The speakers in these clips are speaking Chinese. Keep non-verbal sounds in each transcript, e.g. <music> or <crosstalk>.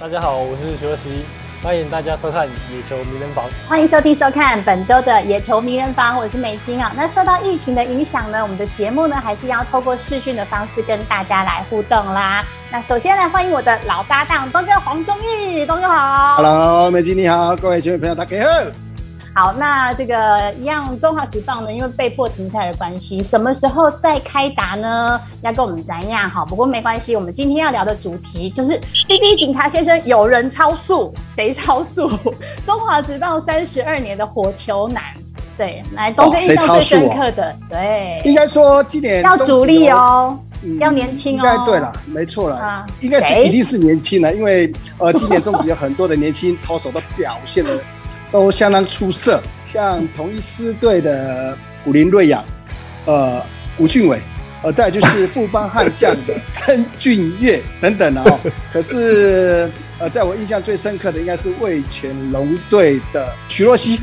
大家好，我是徐若曦，欢迎大家收看《野球迷人房》。欢迎收听收看本周的《野球迷人房》，我是美金啊。那受到疫情的影响呢，我们的节目呢还是要透过视讯的方式跟大家来互动啦。那首先来欢迎我的老搭档东哥黄忠义，东哥好。Hello，美金你好，各位球迷朋友大家好。好，那这个一样，中华职棒呢，因为被迫停赛的关系，什么时候再开打呢？要跟我们讲一下哈。不过没关系，我们今天要聊的主题就是 <laughs> 滴滴警察先生，有人超速，谁超速？<laughs> 中华职棒三十二年的火球男，对，来东哥印象最深刻的，对，应该说今年要主力哦，嗯、要年轻哦。应该对了，没错了，啊、应该是一定是年轻的，因为呃，今年中职有很多的年轻投手都表现的。都相当出色，像同一师队的古林瑞雅，呃，吴俊伟，呃，再就是富邦悍将的曾俊岳等等啊、哦。<laughs> 可是，呃，在我印象最深刻的应该是味全龙队的徐若曦，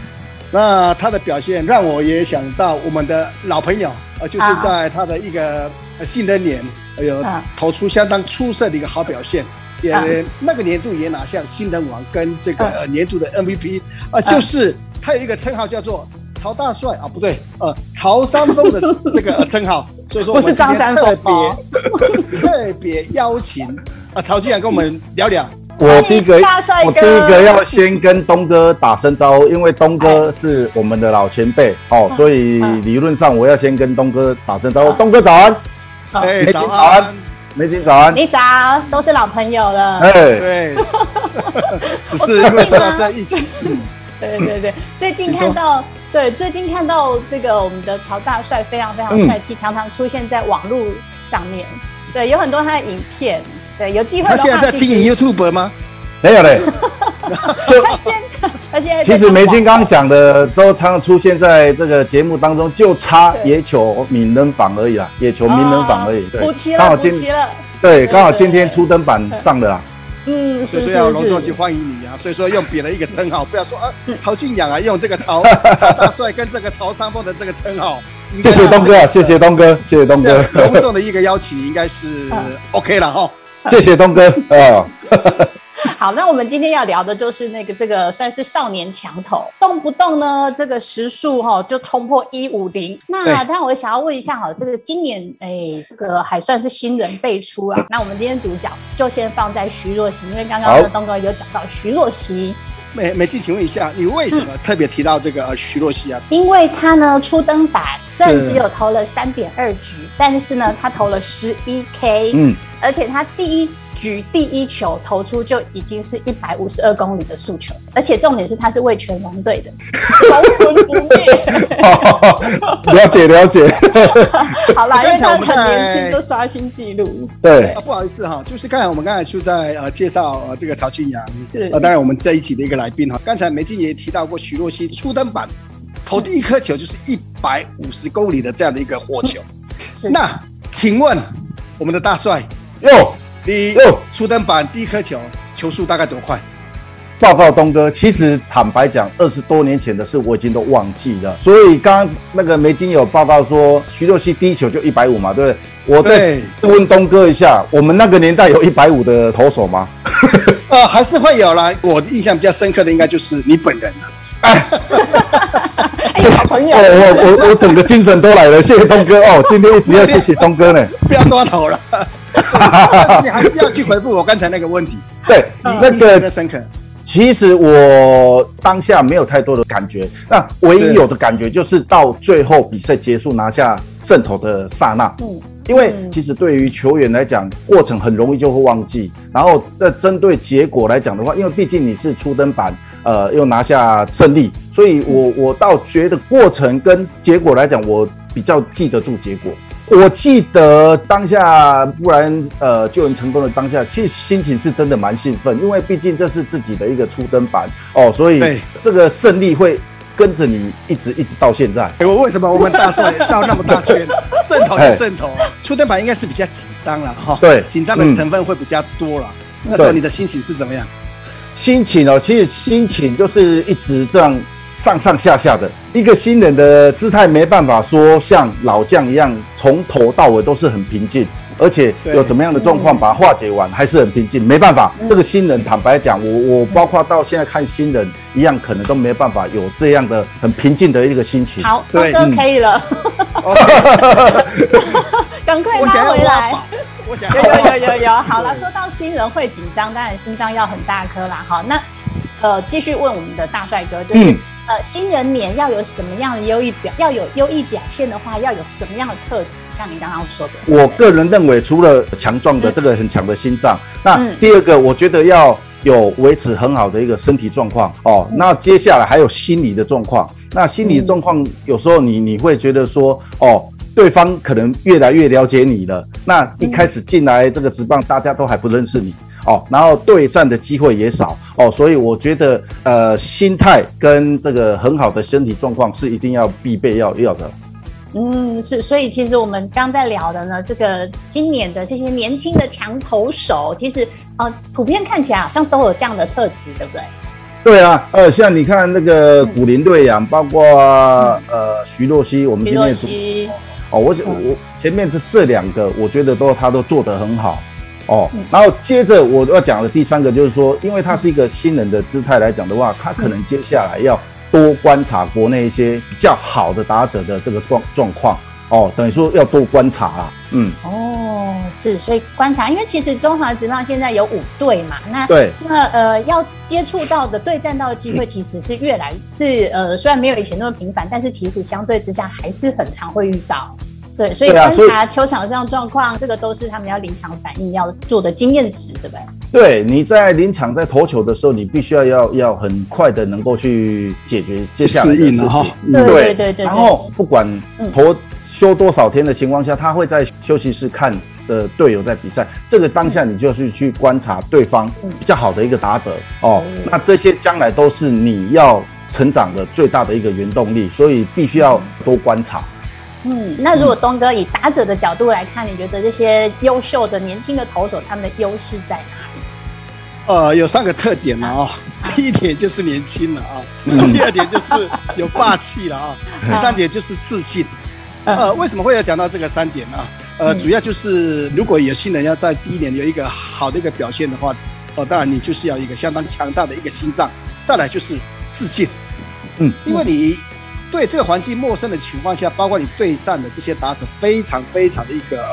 那他的表现让我也想到我们的老朋友，呃，就是在他的一个新人年，有投出相当出色的一个好表现。也、啊、那个年度也拿下新人王跟这个呃年度的 MVP 啊、呃，就是他有一个称号叫做曹大帅啊，不对，呃，曹三丰的这个称号，<laughs> 所以说我是张三丰。别 <laughs> 特别邀请啊、呃、曹俊阳跟我们聊聊。我第一个我第一个要先跟东哥打声招呼，因为东哥是我们的老前辈哦，所以理论上我要先跟东哥打声招呼。东哥早安，哎，早安。美金早安，你早，都是老朋友了。哎，对，只是因为受到这疫情。<laughs> 对对对，最近看到，对，最近看到这个我们的曹大帅非常非常帅气，常常出现在网络上面。对，有很多他的影片。对，有机会。他现在在经营 YouTube 吗？没有嘞。<laughs> <laughs> 他现在，他现在。其实梅金刚刚讲的都常常出现在这个节目当中，就差野球名人榜而已啦，野球名人榜而已。对，刚好今天，对，刚好今天初登板上的啦。嗯，所以说要隆重去欢迎你啊！所以说用别的一个称号，不要说啊曹俊阳啊，用这个曹曹大帅跟这个曹三丰的这个称号。谢谢东哥，谢谢东哥，谢谢东哥。隆重的一个邀请，应该是 OK 了哈。谢谢东哥啊。<laughs> 好，那我们今天要聊的就是那个这个算是少年强投，动不动呢这个时速哈就冲破一五零。那但我想要问一下哈，这个今年哎、欸、这个还算是新人辈出啊。那我们今天主角就先放在徐若曦，因为刚刚东哥有讲到徐若曦。美美静，请问一下，你为什么特别提到这个徐若曦啊？因为她呢初登板虽然只有投了三点二局，但是呢她投了十一 K，嗯，而且她第一。举第一球投出就已经是一百五十二公里的速球，而且重点是他是为全龙队的，龙魂不灭。了解了解。<laughs> 好了，因为他很年轻就刷新纪录。对，不好意思哈，就是刚才我们刚才就在呃介绍呃这个曹俊阳，呃当然我们这一集的一个来宾哈，刚才梅静也提到过徐若曦初登板投第一颗球就是一百五十公里的这样的一个火球。<laughs> 是。那请问我们的大帅哟。第一，初登板第一颗球，球速大概多快？报告东哥，其实坦白讲，二十多年前的事我已经都忘记了。所以刚刚那个梅金有报告说，徐若曦第一球就一百五嘛，对不对？我再问东哥一下，我们那个年代有一百五的投手吗？<laughs> 呃，还是会有啦。我印象比较深刻的应该就是你本人了。哎，<laughs> 好朋友，我我我我整个精神都来了，谢谢东哥哦。今天一直要谢谢东哥呢，<laughs> 不要抓头了。<laughs> 但是你还是要去回复我刚才那个问题。对，那个深刻。其实我当下没有太多的感觉，那唯一有的感觉就是到最后比赛结束拿下胜投的刹那。嗯，因为其实对于球员来讲，过程很容易就会忘记。然后在针对结果来讲的话，因为毕竟你是初登板，呃，又拿下胜利，所以我我倒觉得过程跟结果来讲，我比较记得住结果。我记得当下，不然呃救援成功的当下，其实心情是真的蛮兴奋，因为毕竟这是自己的一个初登板哦，所以这个胜利会跟着你一直一直到现在。哎，我为什么我们大帅绕那么大圈，<laughs> 胜投就胜投，初登板应该是比较紧张了哈，对，紧张的成分会比较多了。那时候你的心情是怎么样？心情哦，其实心情就是一直这样。上上下下的一个新人的姿态，没办法说像老将一样从头到尾都是很平静，而且有怎么样的状况把它化解完，还是很平静。没办法，这个新人坦白讲，我我包括到现在看新人一样，可能都没办法有这样的很平静的一个心情。好，对哥可以了，赶快拉回来。我想有有有有有。好了，说到新人会紧张，当然心脏要很大颗啦。好，那。呃，继续问我们的大帅哥，就是、嗯、呃，新人年要有什么样的优异表，要有优异表现的话，要有什么样的特质？像你刚刚说的，我个人认为，除了强壮的这个很强的心脏，嗯、那第二个，我觉得要有维持很好的一个身体状况哦。那接下来还有心理的状况，那心理状况有时候你你会觉得说，哦，对方可能越来越了解你了。那一开始进来这个职棒，大家都还不认识你。哦，然后对战的机会也少哦，所以我觉得呃，心态跟这个很好的身体状况是一定要必备要要的。嗯，是，所以其实我们刚在聊的呢，这个今年的这些年轻的强投手，其实呃，普遍看起来好像都有这样的特质，对不对？对啊，呃，像你看那个古林睿炀，包括、嗯、呃徐若曦，我们今天是哦，我我前面是这两个，我觉得都他都做得很好。哦，然后接着我要讲的第三个就是说，因为他是一个新人的姿态来讲的话，他可能接下来要多观察国内一些比较好的打者的这个状状况。哦，等于说要多观察啊。嗯。哦，是，所以观察，因为其实中华职棒现在有五队嘛，那对，那呃要接触到的对战到的机会其实是越来是呃虽然没有以前那么频繁，但是其实相对之下还是很常会遇到。对，所以观察球场上状况，啊、这个都是他们要临场反应要做的经验值，对不对？对，你在临场在投球的时候，你必须要要要很快的能够去解决接下来的适应了哈。对对对对。然后不管投休多少天的情况下，他会在休息室看的队友在比赛，这个当下你就是去观察对方比较好的一个打者哦。那这些将来都是你要成长的最大的一个原动力，所以必须要多观察。嗯，那如果东哥以打者的角度来看，你觉得这些优秀的年轻的投手他们的优势在哪里？呃，有三个特点了啊。<laughs> 第一点就是年轻了啊，第二点就是有霸气了啊，第三点就是自信。呃，为什么会要讲到这个三点呢？呃，主要就是如果有新人要在第一年有一个好的一个表现的话，哦，当然你就是要一个相当强大的一个心脏。再来就是自信，嗯，因为你。对这个环境陌生的情况下，包括你对战的这些打者非常非常的一个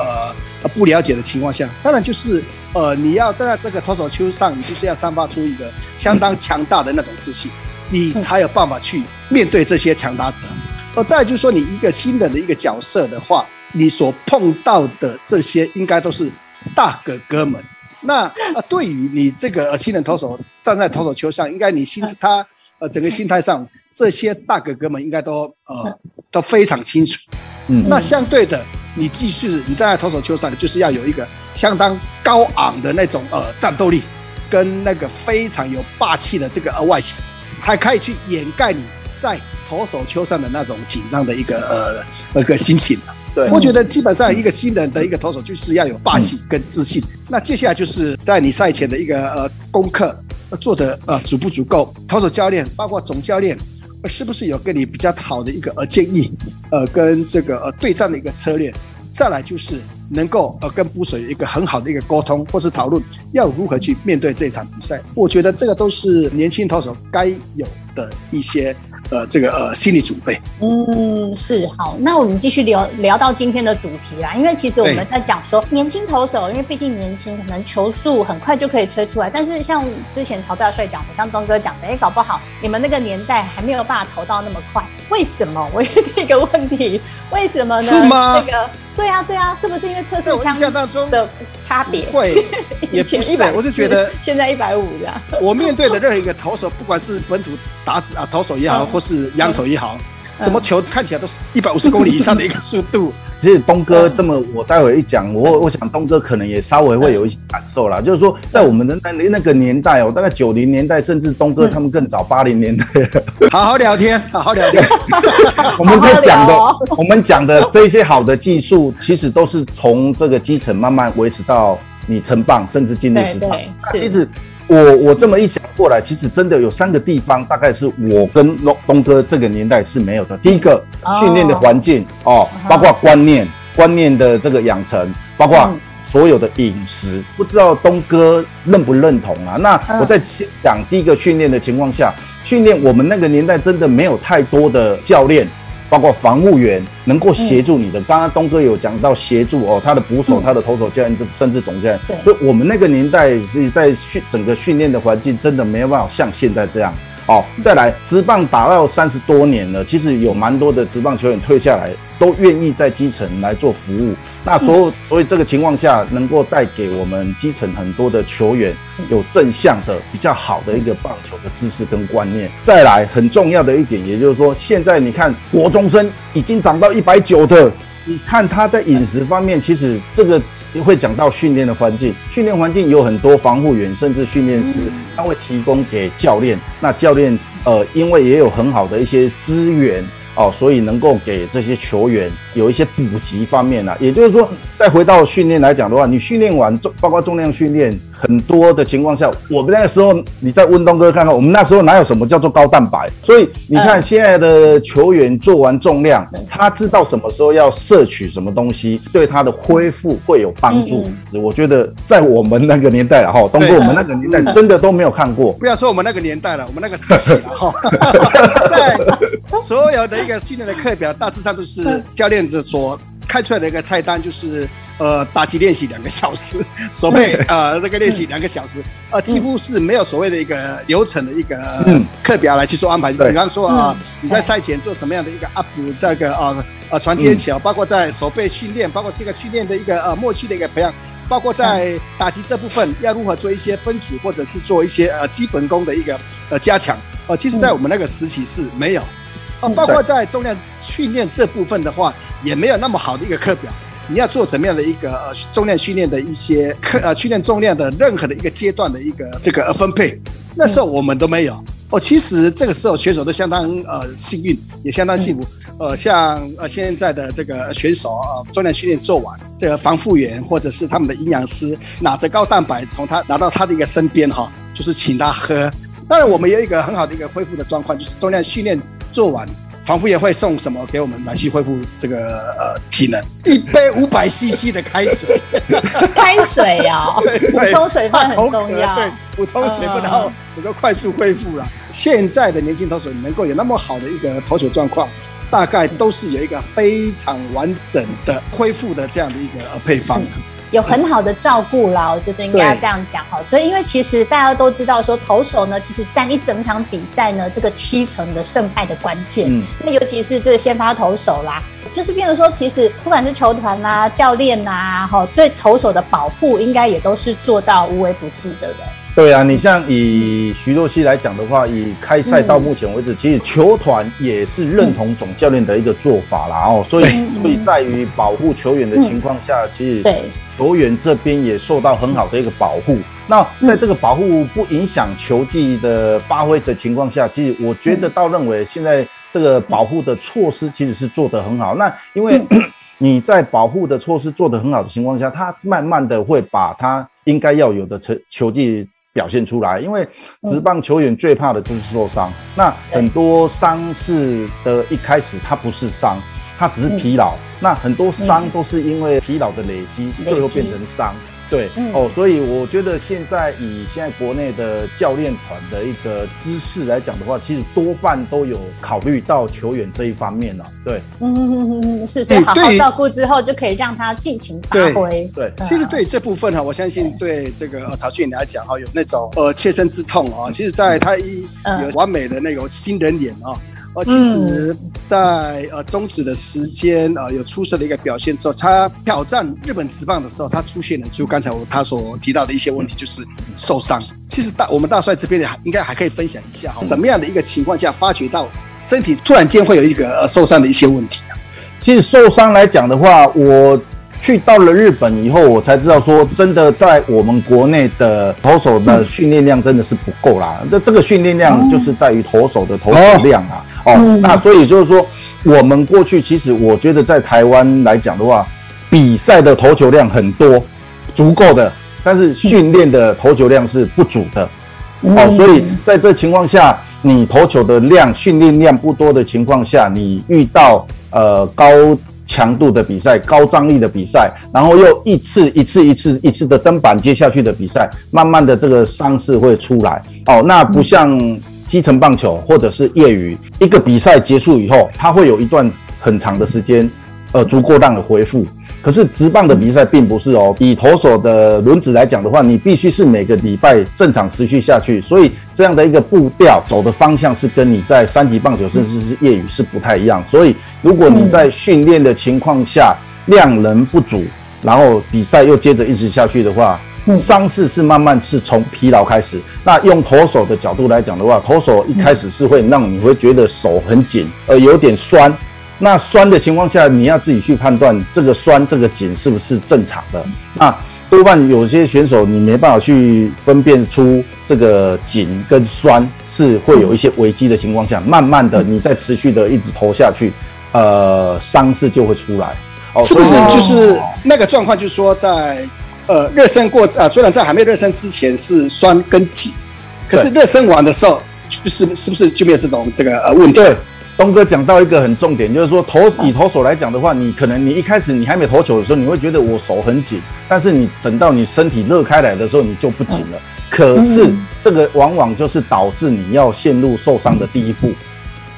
呃不了解的情况下，当然就是呃你要站在这个投手丘上，你就是要散发出一个相当强大的那种自信，你才有办法去面对这些强打者。而再就是说，你一个新人的一个角色的话，你所碰到的这些应该都是大哥哥们。那呃对于你这个新人投手站在投手丘上，应该你心他呃整个心态上。这些大哥哥们应该都呃都非常清楚，嗯，那相对的，你继续你站在投手球上，就是要有一个相当高昂的那种呃战斗力，跟那个非常有霸气的这个呃外形，才可以去掩盖你在投手球上的那种紧张的一个呃那个心情。对，我觉得基本上一个新人的一个投手就是要有霸气跟自信。那接下来就是在你赛前的一个呃功课做的呃足不足够，投手教练包括总教练。是不是有跟你比较好的一个呃建议，呃，跟这个呃对战的一个策略，再来就是能够呃跟捕手有一个很好的一个沟通，或是讨论要如何去面对这场比赛。我觉得这个都是年轻投手该有的一些。呃，这个呃，心理准备，嗯，是好。那我们继续聊聊到今天的主题啦。因为其实我们在讲说年轻投手，因为毕竟年轻，可能球速很快就可以吹出来。但是像之前曹大帅讲的，像东哥讲的，哎，搞不好你们那个年代还没有办法投到那么快。为什么？我有一个问题，为什么呢？是吗？那个，对啊，对啊，是不是因为测试枪的差别？会，<laughs> 也不是，我就觉得现在一百五这样。我面对的任何一个投手，不管是本土打子啊，投手也好，或是洋投也好，怎么球看起来都是一百五十公里以上的一个速度。其实东哥这么，我待会一讲，我我想东哥可能也稍微会有一些感受啦。就是说，在我们的那那个年代哦，大概九零年代，甚至东哥他们更早八零年代。<laughs> 好好聊天，好好聊天。<laughs> 我们在讲的，我们讲的这些好的技术，其实都是从这个基层慢慢维持到你成棒，甚至进入职场。其实我我这么一想过来，其实真的有三个地方，大概是我跟东东哥这个年代是没有的。第一个，训练的环境哦，包括观念、观念的这个养成，包括所有的饮食，不知道东哥认不认同啊？那我在先讲第一个训练的情况下，训练我们那个年代真的没有太多的教练。包括防务员能够协助你的，刚刚东哥有讲到协助哦，他的捕手、他的投手教练，甚至总教练。对，所以我们那个年代是在训整个训练的环境，真的没有办法像现在这样。哦，再来，职棒打到三十多年了，其实有蛮多的职棒球员退下来，都愿意在基层来做服务。那所以，所以这个情况下，能够带给我们基层很多的球员有正向的、比较好的一个棒球的知识跟观念。再来，很重要的一点，也就是说，现在你看国中生已经涨到一百九的，你看他在饮食方面，其实这个。会讲到训练的环境，训练环境有很多防护员，甚至训练师，他会提供给教练。那教练，呃，因为也有很好的一些资源。哦，所以能够给这些球员有一些补给方面呢、啊，也就是说，再回到训练来讲的话，你训练完重，包括重量训练，很多的情况下，我们那个时候，你在温东哥看看，我们那时候哪有什么叫做高蛋白？所以你看现在的球员做完重量，他知道什么时候要摄取什么东西，对他的恢复会有帮助。我觉得在我们那个年代了哈，东哥，我们那个年代真的都没有看过。不要说我们那个年代了，我们那个时期了哈，<laughs> 在所有的。一个训练的课表大致上都是教练子所开出来的一个菜单，就是呃打击练习两个小时，<laughs> 手背呃这个练习两个小时，呃几乎是没有所谓的一个流程的一个课表来去做安排。比方说啊，你在赛前做什么样的一个 up 那个呃呃传接球，包括在手背训练，包括这个训练的一个呃默契的一个培养，包括在打击这部分要如何做一些分组，或者是做一些呃基本功的一个呃加强。呃，其实在我们那个时期是没有。哦，包括在重量训练这部分的话，也没有那么好的一个课表。你要做怎么样的一个呃重量训练的一些课呃训练重量的任何的一个阶段的一个这个呃分配，那时候我们都没有。哦，其实这个时候选手都相当呃幸运，也相当幸福。呃，像呃现在的这个选手啊，重量训练做完，这个防护员或者是他们的营养师拿着高蛋白从他拿到他的一个身边哈，就是请他喝。当然，我们有一个很好的一个恢复的状况，就是重量训练。做完，仿佛也会送什么给我们来去恢复这个呃体能？一杯五百 CC 的开水，<laughs> 开水 <laughs> 呀，补充水分很重要。<laughs> 对，补充水分，然后能够快速恢复了。现在的年轻投手能够有那么好的一个投球状况，大概都是有一个非常完整的恢复的这样的一个呃配方。有很好的照顾啦，我觉得应该要这样讲哈。对，因为其实大家都知道说投手呢，其实占一整场比赛呢这个七成的胜败的关键。嗯，那尤其是这个先发投手啦，就是譬如说，其实不管是球团啦、教练啦，哈，对投手的保护应该也都是做到无微不至的，对不对？啊，你像以徐若曦来讲的话，以开赛到目前为止，嗯、其实球团也是认同总教练的一个做法啦。哦，所以所以在于保护球员的情况下，嗯、其实。球员这边也受到很好的一个保护。那在这个保护不影响球技的发挥的情况下，其实我觉得倒认为现在这个保护的措施其实是做得很好。那因为 <coughs> 你在保护的措施做得很好的情况下，他慢慢的会把他应该要有的成球技表现出来。因为职棒球员最怕的就是受伤。那很多伤势的一开始它不是伤。它只是疲劳，那很多伤都是因为疲劳的累积，最后变成伤。对，哦，所以我觉得现在以现在国内的教练团的一个姿势来讲的话，其实多半都有考虑到球员这一方面了。对，嗯，是，所以好好照顾之后，就可以让他尽情发挥。对，其实对于这部分哈，我相信对这个曹俊来讲哈，有那种呃切身之痛啊。其实，在他一有完美的那种新人脸啊。呃，其实，在呃终止的时间呃有出色的一个表现之后，他挑战日本职棒的时候，他出现了就刚才我他所提到的一些问题，就是受伤。其实大我们大帅这边也应该还可以分享一下，什么样的一个情况下发觉到身体突然间会有一个呃受伤的一些问题啊？其实受伤来讲的话，我。去到了日本以后，我才知道说，真的在我们国内的投手的训练量真的是不够啦。这这个训练量就是在于投手的投球量啊。哦，那所以就是说，我们过去其实我觉得在台湾来讲的话，比赛的投球量很多，足够的。但是训练的投球量是不足的。嗯、哦，所以在这情况下，你投球的量、训练量不多的情况下，你遇到呃高强度的比赛、高张力的比赛，然后又一次一次一次一次的登板接下去的比赛，慢慢的这个伤势会出来。哦，那不像基层棒球或者是业余，一个比赛结束以后，它会有一段很长的时间，呃，足够让你恢复。可是直棒的比赛并不是哦，以投手的轮子来讲的话，你必须是每个礼拜正常持续下去，所以这样的一个步调走的方向是跟你在三级棒球甚至是业余是不太一样。所以如果你在训练的情况下量能不足，然后比赛又接着一直下去的话，伤势是慢慢是从疲劳开始。那用投手的角度来讲的话，投手一开始是会让你会觉得手很紧，呃，有点酸。那酸的情况下，你要自己去判断这个酸、这个紧是不是正常的。那多半有些选手你没办法去分辨出这个紧跟酸是会有一些危机的情况下，慢慢的你再持续的一直投下去，呃，伤势就会出来。哦，是不是就是那个状况？就是说在呃热身过啊，虽然在还没热身之前是酸跟紧，可是热身完的时候，就是是不是就没有这种这个呃问题？对。东哥讲到一个很重点，就是说投以投手来讲的话，你可能你一开始你还没投球的时候，你会觉得我手很紧，但是你等到你身体热开来的时候，你就不紧了。可是这个往往就是导致你要陷入受伤的第一步。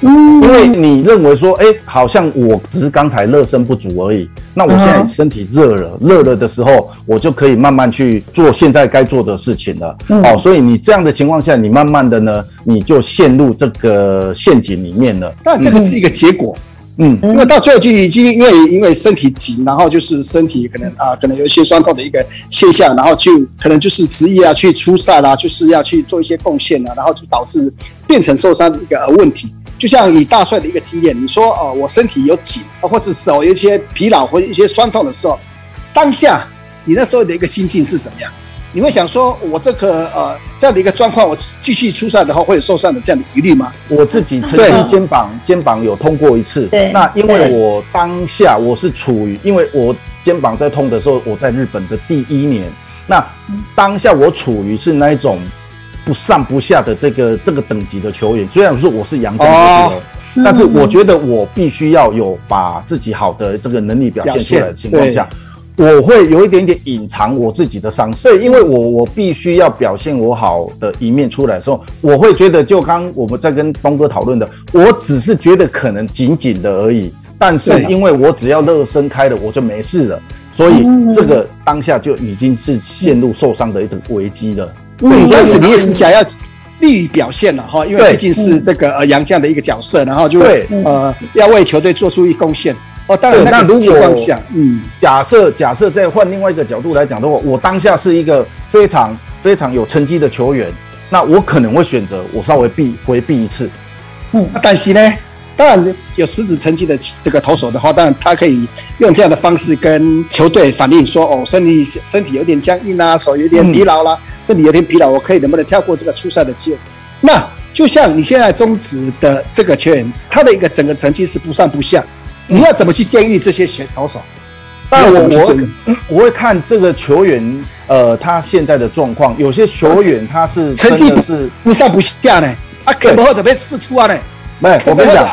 因为你认为说，哎、好像我只是刚才热身不足而已，那我现在身体热了，热了的时候，我就可以慢慢去做现在该做的事情了。嗯、哦，所以你这样的情况下，你慢慢的呢，你就陷入这个陷阱里面了。但这个是一个结果，嗯，因为到最后就已经因为因为身体紧，然后就是身体可能啊，可能有一些酸痛的一个现象，然后就可能就是执意要去出赛啦，就是要去做一些贡献啊，然后就导致变成受伤的一个问题。就像以大帅的一个经验，你说呃，我身体有紧，或者手有一些疲劳或者一些酸痛的时候，当下你那时候的一个心境是怎么样？你会想说，我这个呃这样的一个状况，我继续出赛的话会有受伤的这样的疑虑吗？我自己曾经肩膀肩膀有痛过一次，对，那因为我当下我是处于，因为我肩膀在痛的时候，我在日本的第一年，那当下我处于是那一种。不上不下的这个这个等级的球员，虽然说我是洋将，哦，但是我觉得我必须要有把自己好的这个能力表现出来的情况下，我会有一点点隐藏我自己的伤势，所以因为我我必须要表现我好的一面出来的时候，我会觉得就刚我们在跟东哥讨论的，我只是觉得可能紧紧的而已，但是因为我只要热身开了，我就没事了，所以这个当下就已经是陷入受伤的一种危机了。对，但是你也是想要利于表现了哈，因为毕竟是这个呃杨将的一个角色，然后就呃要为球队做出一贡献哦。当然，那如果嗯，假设假设再换另外一个角度来讲的话，我当下是一个非常非常有成绩的球员，那我可能会选择我稍微避回避一次。嗯，但是呢？当然有实质成绩的这个投手的话，当然他可以用这样的方式跟球队反映说：“哦，身体身体有点僵硬啊，手有点疲劳啦，身体有点疲劳，我可以能不能跳过这个初赛的机会？”那就像你现在中职的这个球员，他的一个整个成绩是不上不下，你要怎么去建议这些选投手？但我我我会看这个球员，呃，他现在的状况。有些球员他是成绩是不上不下呢，啊，可不可能被释出啊呢？没，我跟你讲，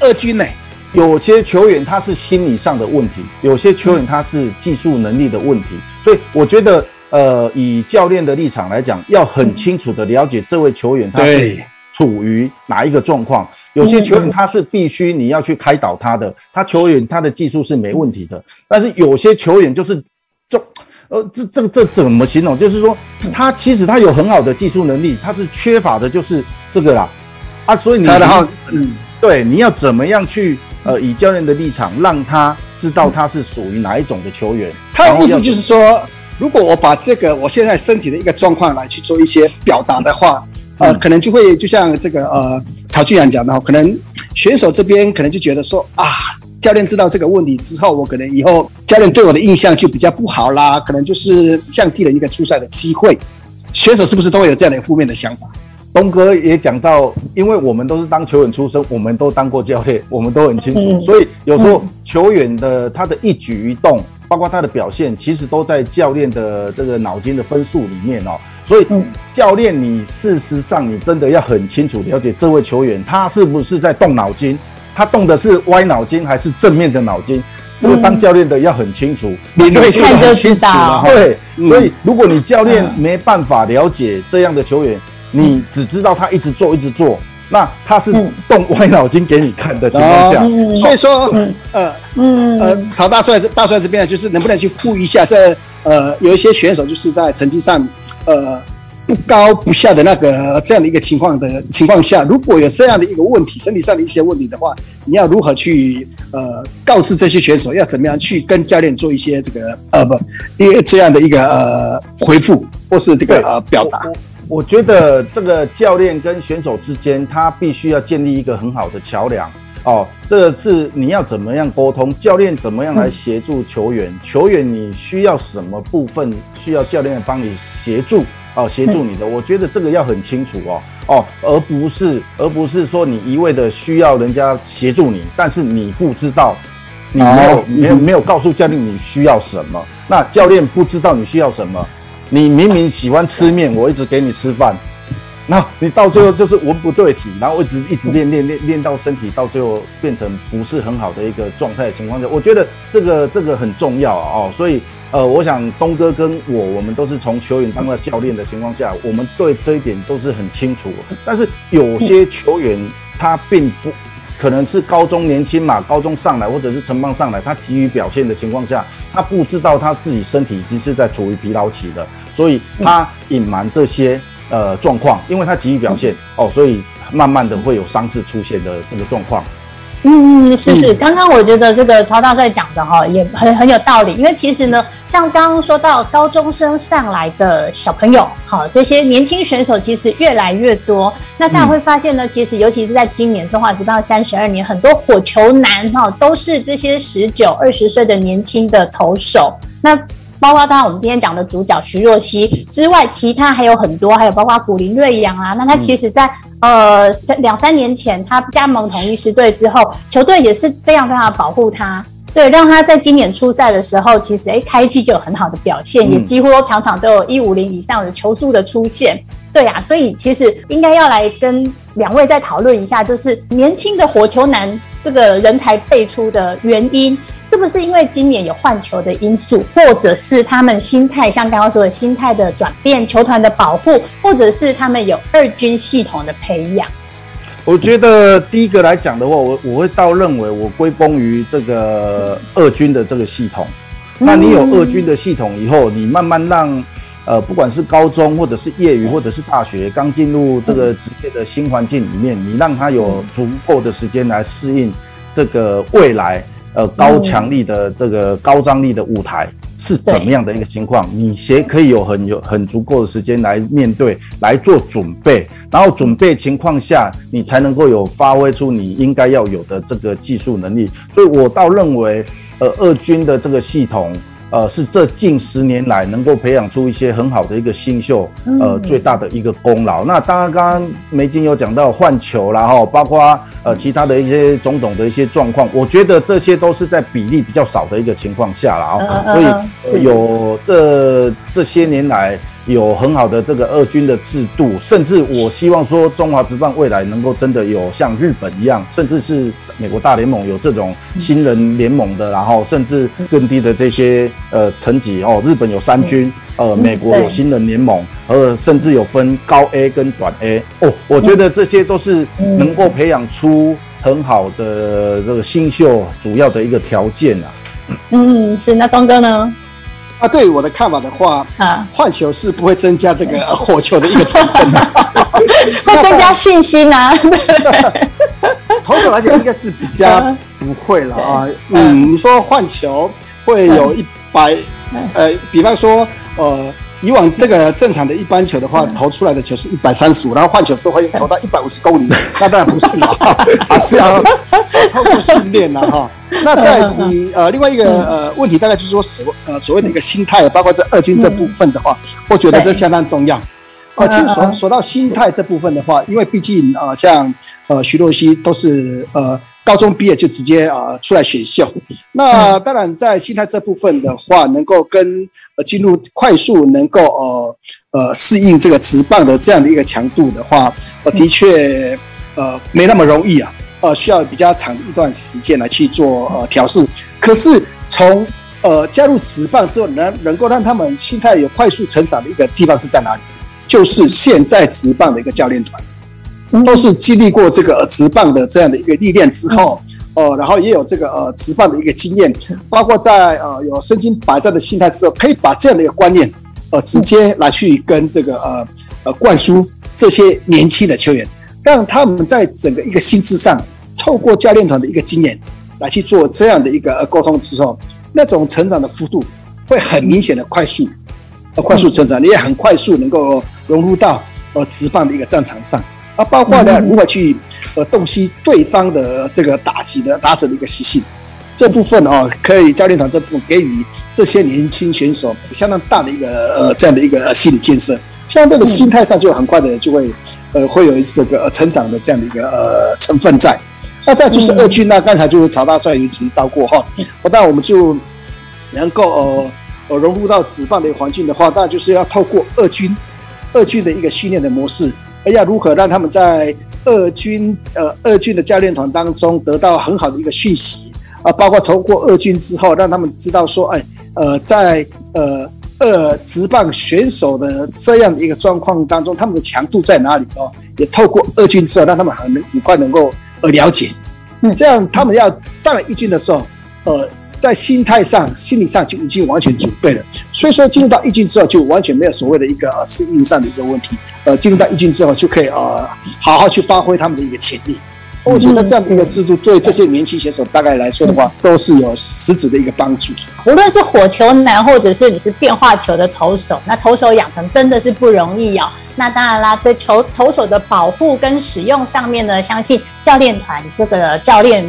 二军呢，有些球员他是心理上的问题，有些球员他是技术能力的问题，所以我觉得，呃，以教练的立场来讲，要很清楚的了解这位球员他是处于哪一个状况。有些球员他是必须你要去开导他的，他球员他的技术是没问题的，但是有些球员就是，就呃，这这个这怎么形容？就是说，他其实他有很好的技术能力，他是缺乏的就是这个啦。啊，所以你然后嗯，对，你要怎么样去呃，以教练的立场让他知道他是属于哪一种的球员？他的意思就是说，如果我把这个我现在身体的一个状况来去做一些表达的话，呃，可能就会就像这个呃曹俊阳讲的，可能选手这边可能就觉得说啊，教练知道这个问题之后，我可能以后教练对我的印象就比较不好啦，可能就是降低了一个出赛的机会。选手是不是都会有这样的负面的想法？东哥也讲到，因为我们都是当球员出身，我们都当过教练，我们都很清楚，所以有时候球员的他的一举一动，包括他的表现，其实都在教练的这个脑筋的分数里面哦。所以教练，你事实上你真的要很清楚了解这位球员他是不是在动脑筋，他动的是歪脑筋还是正面的脑筋。这个当教练的要很清楚，你一看就知道。对，所以如果你教练没办法了解这样的球员，你只知道他一直做一直做，那他是动歪脑筋给你看的情况下。所以说，呃，嗯呃，曹大帅大帅这边就是能不能去呼吁一下，在呃，有一些选手就是在成绩上，呃。不高不下的那个这样的一个情况的情况下，如果有这样的一个问题，身体上的一些问题的话，你要如何去呃告知这些选手，要怎么样去跟教练做一些这个呃不，因为这样的一个呃回复或是这个呃表达？我我觉得这个教练跟选手之间，他必须要建立一个很好的桥梁。哦。这个是你要怎么样沟通，教练怎么样来协助球员，球员你需要什么部分需要教练帮你协助。哦，协助你的，我觉得这个要很清楚哦。哦，而不是而不是说你一味的需要人家协助你，但是你不知道，你没有没有没有告诉教练你需要什么，那教练不知道你需要什么，你明明喜欢吃面，我一直给你吃饭，那你到最后就是文不对题，然后一直一直练练练练到身体到最后变成不是很好的一个状态的情况下，我觉得这个这个很重要啊哦，所以。呃，我想东哥跟我，我们都是从球员当了教练的情况下，我们对这一点都是很清楚。但是有些球员他并不可能是高中年轻嘛，高中上来或者是成棒上来，他急于表现的情况下，他不知道他自己身体已经是在处于疲劳期的，所以他隐瞒这些呃状况，因为他急于表现哦，所以慢慢的会有伤势出现的这个状况。嗯嗯，是是，刚刚我觉得这个曹大帅讲的哈也很很有道理，因为其实呢，像刚刚说到高中生上来的小朋友，好，这些年轻选手其实越来越多。那大家会发现呢，其实尤其是在今年中华职棒三十二年，很多火球男哈都是这些十九二十岁的年轻的投手。那包括刚刚我们今天讲的主角徐若曦之外，其他还有很多，还有包括古林瑞阳啊。那他其实在，嗯、呃两三年前他加盟统一狮队之后，球队也是非常非常的保护他，对，让他在今年初赛的时候，其实哎开季就有很好的表现，嗯、也几乎场场都有一五零以上的球速的出现。对啊，所以其实应该要来跟两位再讨论一下，就是年轻的火球男。这个人才辈出的原因，是不是因为今年有换球的因素，或者是他们心态，像刚刚说的心态的转变，球团的保护，或者是他们有二军系统的培养？我觉得第一个来讲的话，我我会倒认为我归功于这个二军的这个系统。那你有二军的系统以后，你慢慢让。呃，不管是高中或者是业余或者是大学，刚进入这个职业的新环境里面，你让他有足够的时间来适应这个未来呃高强力的这个高张力的舞台是怎么样的一个情况，你先可以有很有很足够的时间来面对来做准备，然后准备情况下，你才能够有发挥出你应该要有的这个技术能力。所以我倒认为，呃，二军的这个系统。呃，是这近十年来能够培养出一些很好的一个新秀，呃，最大的一个功劳。那当然，刚刚梅金有讲到换球，然后包括呃其他的一些种种的一些状况，我觉得这些都是在比例比较少的一个情况下了啊，所以、呃、有这这些年来。有很好的这个二军的制度，甚至我希望说中华职棒未来能够真的有像日本一样，甚至是美国大联盟有这种新人联盟的，然后甚至更低的这些呃层级哦。日本有三军，呃，美国有新人联盟，呃，甚至有分高 A 跟短 A 哦。我觉得这些都是能够培养出很好的这个新秀主要的一个条件啊。嗯，是。那东哥呢？啊，对于我的看法的话，啊，换球是不会增加这个火球的一个成分的，<laughs> <laughs> 会增加信心啊。<laughs> 投手来讲，应该是比较不会了啊。嗯，你说换球会有一百，呃，比方说，呃。以往这个正常的一般球的话，投出来的球是一百三十五，然后换球时候会投到一百五十公里，<laughs> 那当然不是了，<laughs> 还是要透过训练了哈。那在你呃另外一个呃问题，大概就是说所呃所谓的一个心态，包括这二军这部分的话，我觉得这相当重要。呃，其实说说到心态这部分的话，因为毕竟呃像呃徐若曦都是呃高中毕业就直接啊、呃、出来选秀。那当然在心态这部分的话，能够跟呃进入快速能够呃呃适应这个职棒的这样的一个强度的话，呃的确呃没那么容易啊，呃需要比较长一段时间来去做呃调试。可是从呃加入职棒之后，能能够让他们心态有快速成长的一个地方是在哪里？就是现在职棒的一个教练团，都是经历过这个职棒的这样的一个历练之后，呃，然后也有这个呃职棒的一个经验，包括在呃有身经百战的心态之后，可以把这样的一个观念，呃，直接来去跟这个呃呃灌输这些年轻的球员，让他们在整个一个心智上，透过教练团的一个经验来去做这样的一个呃沟通之后，那种成长的幅度会很明显的快速。呃，快速成长，你也很快速能够融入到呃职棒的一个战场上啊，包括呢如何去呃洞悉对方的这个打击的打者的一个习性，这部分哦，可以教练团这部分给予这些年轻选手相当大的一个呃这样的一个心理建设，相对的心态上就很快的就会呃会有这个成长的这样的一个呃成分在。那再就是二军呢，刚才就是曹大帅已经到过哈，那我们就能够呃。呃，融入到职棒的一个环境的话，那就是要透过二军，二军的一个训练的模式，要如何让他们在二军呃二军的教练团当中得到很好的一个讯息啊，包括透过二军之后，让他们知道说，哎，呃，在呃二职棒选手的这样的一个状况当中，他们的强度在哪里哦？也透过二军之后，让他们很很快能够呃了解，嗯，这样他们要上了一军的时候，呃。在心态上、心理上就已经完全准备了，所以说进入到一军之后，就完全没有所谓的一个呃适应上的一个问题。呃，进入到一军之后，就可以呃好好去发挥他们的一个潜力。我觉得这样子一个制度，对这些年轻选手大概来说的话，都是有实质的一个帮助。无论是火球男，或者是你是变化球的投手，那投手养成真的是不容易哦。那当然啦，对球投手的保护跟使用上面呢，相信教练团这个教练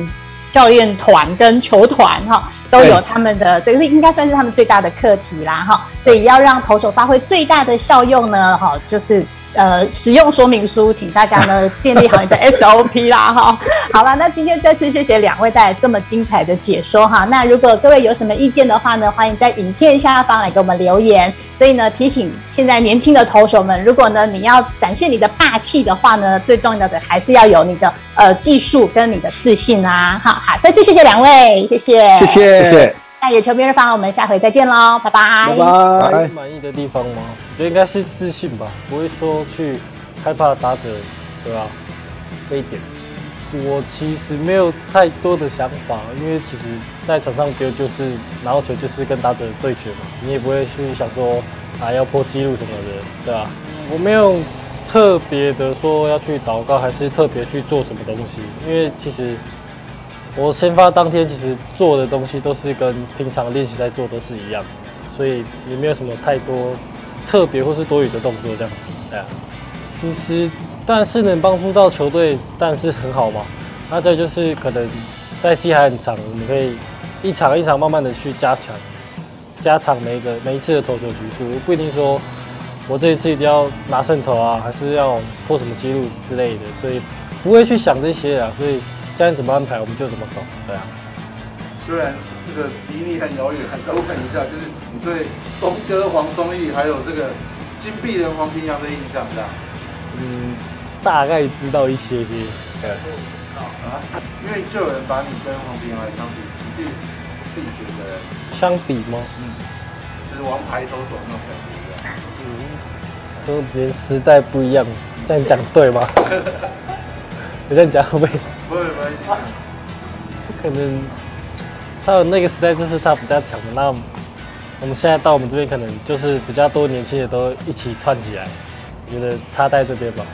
教练团跟球团哈。都有他们的这个应该算是他们最大的课题啦哈，所以要让投手发挥最大的效用呢哈，就是呃使用说明书，请大家呢 <laughs> 建立好你的 SOP 啦哈。好了，那今天再次谢谢两位带来这么精彩的解说哈。那如果各位有什么意见的话呢，欢迎在影片下方来给我们留言。所以呢，提醒现在年轻的投手们，如果呢你要展现你的霸气的话呢，最重要的还是要有你的呃技术跟你的自信啊。好好，再次谢谢两位，谢谢，谢谢，谢谢。那野球明日方，我们下回再见喽，拜拜，拜拜。满意的地方吗？我觉得应该是自信吧，不会说去害怕打者，对吧、啊？这一点，我其实没有太多的想法，因为其实。在场上丢就是拿到球就是跟打者对决嘛，你也不会去想说啊要破纪录什么的，对吧、啊？我没有特别的说要去祷告，还是特别去做什么东西，因为其实我先发当天其实做的东西都是跟平常练习在做都是一样，所以也没有什么太多特别或是多余的动作这样，对啊。其实但是能帮助到球队，但是很好嘛。那这就是可能赛季还很长，我们可以。一场一场慢慢的去加强，加长每一个每一次的投球局数，不一定说我这一次一定要拿胜投啊，还是要破什么纪录之类的，所以不会去想这些啊。所以教练怎么安排，我们就怎么走，对啊。虽然这个离你很遥远，还是要问一下，就是你对东哥黄宗义还有这个金臂人黄平洋的印象这样？嗯，大概知道一些些。对啊，因为就有人把你跟黄平洋来相比，你自己自己觉得相比吗？嗯，就是王牌投手那种感觉。嗯，说别人时代不一样，这样讲对吗？<laughs> <laughs> 我这样讲会不会？不会不会。可能他有那个时代就是他比较强的，那我们现在到我们这边可能就是比较多年轻的都一起串起来，我觉得差在这边吧。